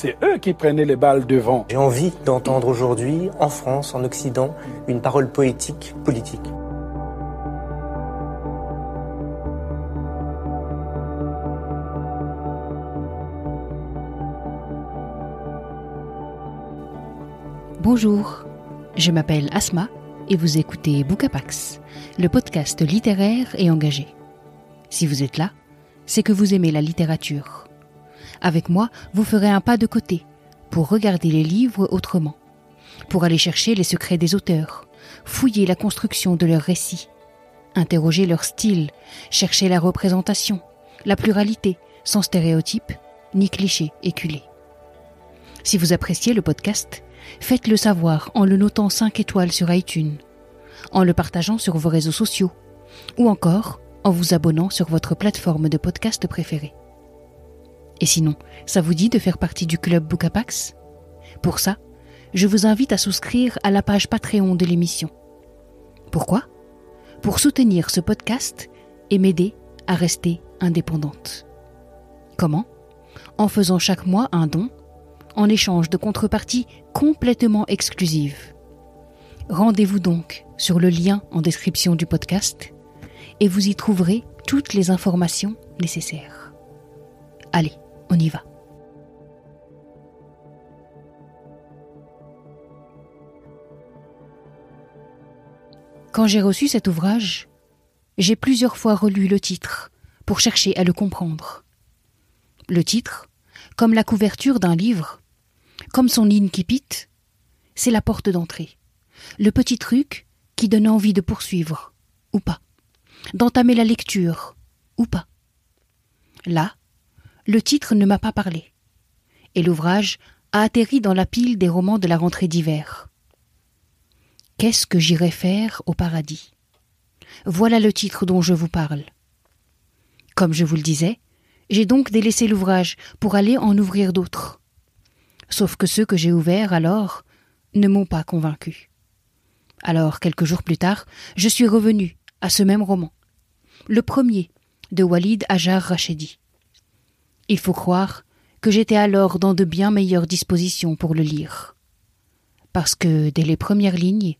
c'est eux qui prenaient les balles devant. J'ai envie d'entendre aujourd'hui, en France, en Occident, une parole poétique, politique. Bonjour, je m'appelle Asma et vous écoutez Bookapax, le podcast littéraire et engagé. Si vous êtes là, c'est que vous aimez la littérature. Avec moi, vous ferez un pas de côté pour regarder les livres autrement, pour aller chercher les secrets des auteurs, fouiller la construction de leurs récits, interroger leur style, chercher la représentation, la pluralité, sans stéréotypes ni clichés éculés. Si vous appréciez le podcast, faites-le savoir en le notant 5 étoiles sur iTunes, en le partageant sur vos réseaux sociaux, ou encore en vous abonnant sur votre plateforme de podcast préférée. Et sinon, ça vous dit de faire partie du club Bookapax Pour ça, je vous invite à souscrire à la page Patreon de l'émission. Pourquoi? Pour soutenir ce podcast et m'aider à rester indépendante. Comment? En faisant chaque mois un don, en échange de contreparties complètement exclusives. Rendez-vous donc sur le lien en description du podcast et vous y trouverez toutes les informations nécessaires. Allez, on y va. Quand j'ai reçu cet ouvrage, j'ai plusieurs fois relu le titre pour chercher à le comprendre. Le titre, comme la couverture d'un livre, comme son incipit, c'est la porte d'entrée, le petit truc qui donne envie de poursuivre, ou pas, d'entamer la lecture, ou pas. Là, le titre ne m'a pas parlé, et l'ouvrage a atterri dans la pile des romans de la rentrée d'hiver. Qu'est-ce que j'irai faire au paradis? Voilà le titre dont je vous parle. Comme je vous le disais, j'ai donc délaissé l'ouvrage pour aller en ouvrir d'autres. Sauf que ceux que j'ai ouverts alors ne m'ont pas convaincu. Alors, quelques jours plus tard, je suis revenu à ce même roman, le premier de Walid Ajar Rachedi. Il faut croire que j'étais alors dans de bien meilleures dispositions pour le lire. Parce que, dès les premières lignes,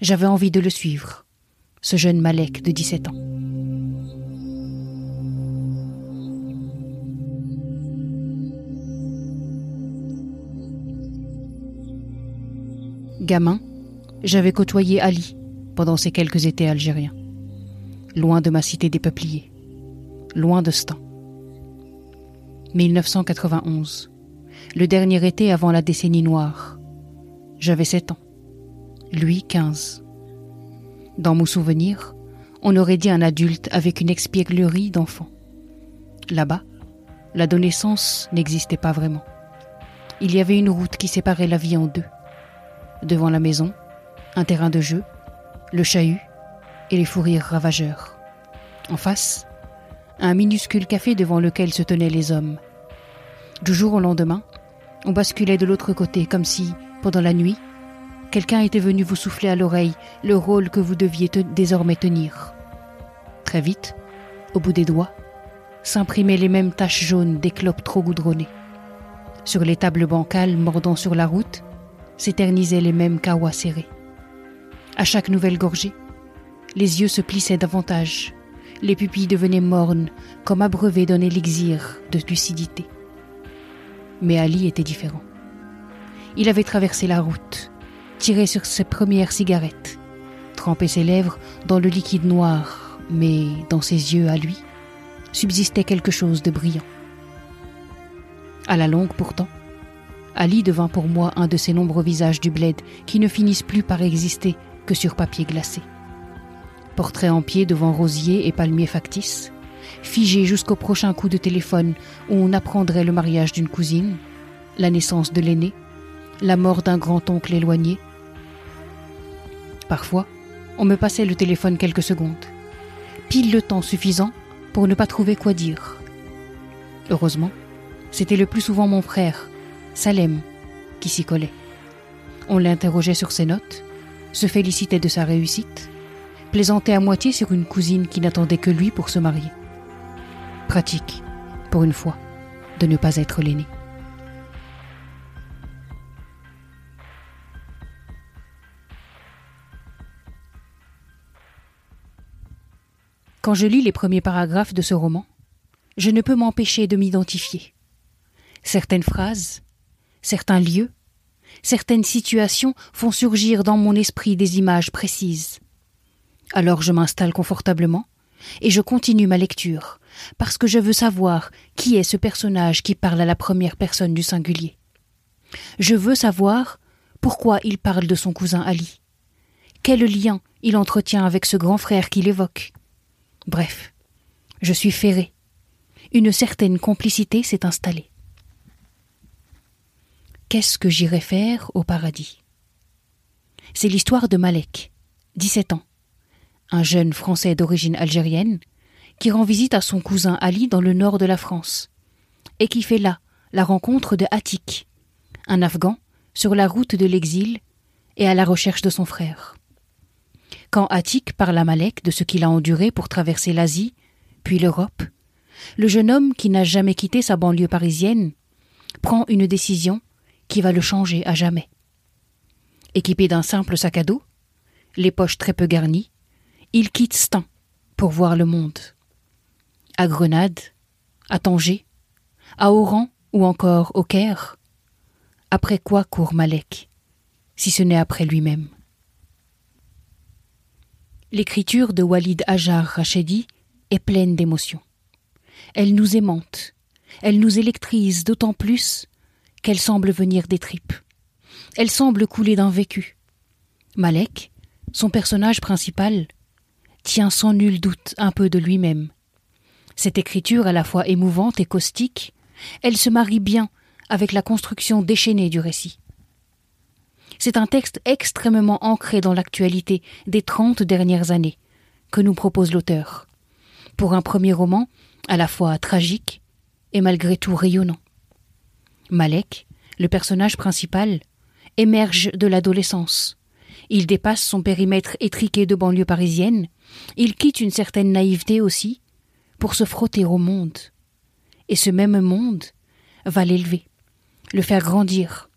j'avais envie de le suivre, ce jeune Malek de 17 ans. Gamin, j'avais côtoyé Ali pendant ces quelques étés algériens, loin de ma cité des peupliers, loin de Stan. 1991, le dernier été avant la décennie noire. J'avais sept ans, lui quinze. Dans mon souvenir, on aurait dit un adulte avec une expièglerie d'enfant. Là-bas, l'adolescence n'existait pas vraiment. Il y avait une route qui séparait la vie en deux. Devant la maison, un terrain de jeu, le chahut et les fous rires ravageurs. En face, un minuscule café devant lequel se tenaient les hommes. Du jour au lendemain, on basculait de l'autre côté comme si, pendant la nuit, quelqu'un était venu vous souffler à l'oreille le rôle que vous deviez désormais tenir. Très vite, au bout des doigts, s'imprimaient les mêmes taches jaunes des clopes trop goudronnées. Sur les tables bancales mordant sur la route, s'éternisaient les mêmes kawas serrés. À chaque nouvelle gorgée, les yeux se plissaient davantage, les pupilles devenaient mornes, comme abreuvées d'un élixir de lucidité. Mais Ali était différent. Il avait traversé la route, tiré sur ses premières cigarettes, trempé ses lèvres dans le liquide noir, mais dans ses yeux à lui subsistait quelque chose de brillant. À la longue pourtant, Ali devint pour moi un de ces nombreux visages du bled qui ne finissent plus par exister que sur papier glacé. Portrait en pied devant rosiers et palmiers factices, figé jusqu'au prochain coup de téléphone où on apprendrait le mariage d'une cousine, la naissance de l'aîné, la mort d'un grand-oncle éloigné Parfois, on me passait le téléphone quelques secondes. Pile le temps suffisant pour ne pas trouver quoi dire. Heureusement, c'était le plus souvent mon frère, Salem, qui s'y collait. On l'interrogeait sur ses notes, se félicitait de sa réussite, plaisantait à moitié sur une cousine qui n'attendait que lui pour se marier. Pratique, pour une fois, de ne pas être l'aîné. Quand je lis les premiers paragraphes de ce roman, je ne peux m'empêcher de m'identifier. Certaines phrases, certains lieux, certaines situations font surgir dans mon esprit des images précises. Alors je m'installe confortablement et je continue ma lecture, parce que je veux savoir qui est ce personnage qui parle à la première personne du singulier. Je veux savoir pourquoi il parle de son cousin Ali. Quel lien il entretient avec ce grand frère qu'il évoque. Bref, je suis ferré. Une certaine complicité s'est installée. Qu'est-ce que j'irai faire au paradis? C'est l'histoire de Malek, 17 ans, un jeune Français d'origine algérienne, qui rend visite à son cousin Ali dans le nord de la France, et qui fait là la rencontre de Hatik, un Afghan sur la route de l'exil et à la recherche de son frère. Quand Attic parle à Malek de ce qu'il a enduré pour traverser l'Asie, puis l'Europe, le jeune homme qui n'a jamais quitté sa banlieue parisienne prend une décision qui va le changer à jamais. Équipé d'un simple sac à dos, les poches très peu garnies, il quitte Stein pour voir le monde. À Grenade, à Tanger, à Oran ou encore au Caire, après quoi court Malek, si ce n'est après lui-même L'écriture de Walid Hajar Rachedi est pleine d'émotions. Elle nous aimante, elle nous électrise d'autant plus qu'elle semble venir des tripes. Elle semble couler d'un vécu. Malek, son personnage principal, tient sans nul doute un peu de lui-même. Cette écriture à la fois émouvante et caustique, elle se marie bien avec la construction déchaînée du récit. C'est un texte extrêmement ancré dans l'actualité des trente dernières années que nous propose l'auteur. Pour un premier roman, à la fois tragique et malgré tout rayonnant. Malek, le personnage principal, émerge de l'adolescence. Il dépasse son périmètre étriqué de banlieue parisienne, il quitte une certaine naïveté aussi, pour se frotter au monde. Et ce même monde va l'élever, le faire grandir,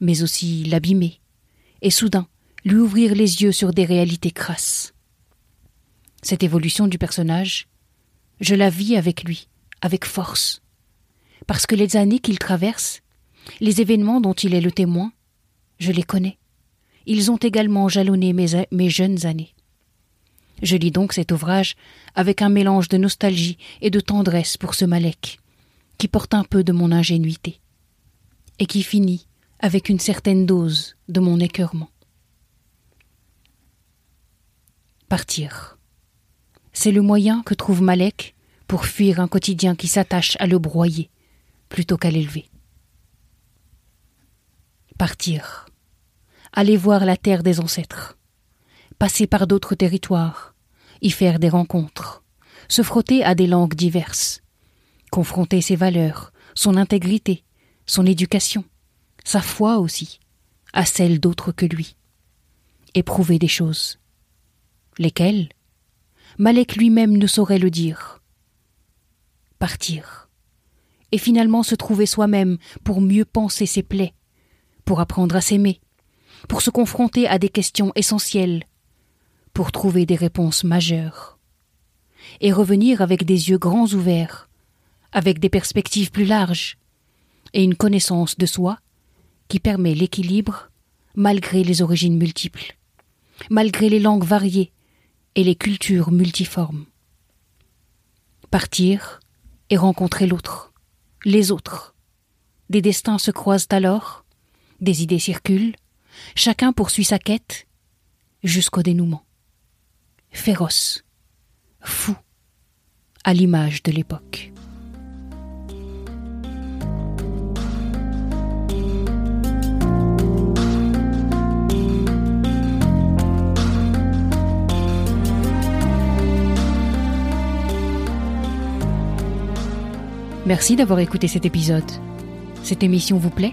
mais aussi l'abîmer, et soudain lui ouvrir les yeux sur des réalités crasses. Cette évolution du personnage, je la vis avec lui, avec force, parce que les années qu'il traverse, les événements dont il est le témoin, je les connais. Ils ont également jalonné mes, jeunes années. Je lis donc cet ouvrage avec un mélange de nostalgie et de tendresse pour ce Malek, qui porte un peu de mon ingénuité, et qui finit avec une certaine dose de mon écœurement. Partir. C'est le moyen que trouve Malek pour fuir un quotidien qui s'attache à le broyer plutôt qu'à l'élever. Partir. Aller voir la terre des ancêtres. Passer par d'autres territoires. Y faire des rencontres. Se frotter à des langues diverses. Confronter ses valeurs, son intégrité, son éducation, sa foi aussi, à celle d'autres que lui. Éprouver des choses. Lesquelles? Malek lui-même ne saurait le dire. Partir. Et finalement se trouver soi-même pour mieux penser ses plaies, pour apprendre à s'aimer, pour se confronter à des questions essentielles, pour trouver des réponses majeures. Et revenir avec des yeux grands ouverts, avec des perspectives plus larges, et une connaissance de soi qui permet l'équilibre malgré les origines multiples, malgré les langues variées et les cultures multiformes. Partir et rencontrer l'autre, les autres. Des destins se croisent alors, des idées circulent, Chacun poursuit sa quête jusqu'au dénouement. Féroce, fou, à l'image de l'époque. Merci d'avoir écouté cet épisode. Cette émission vous plaît?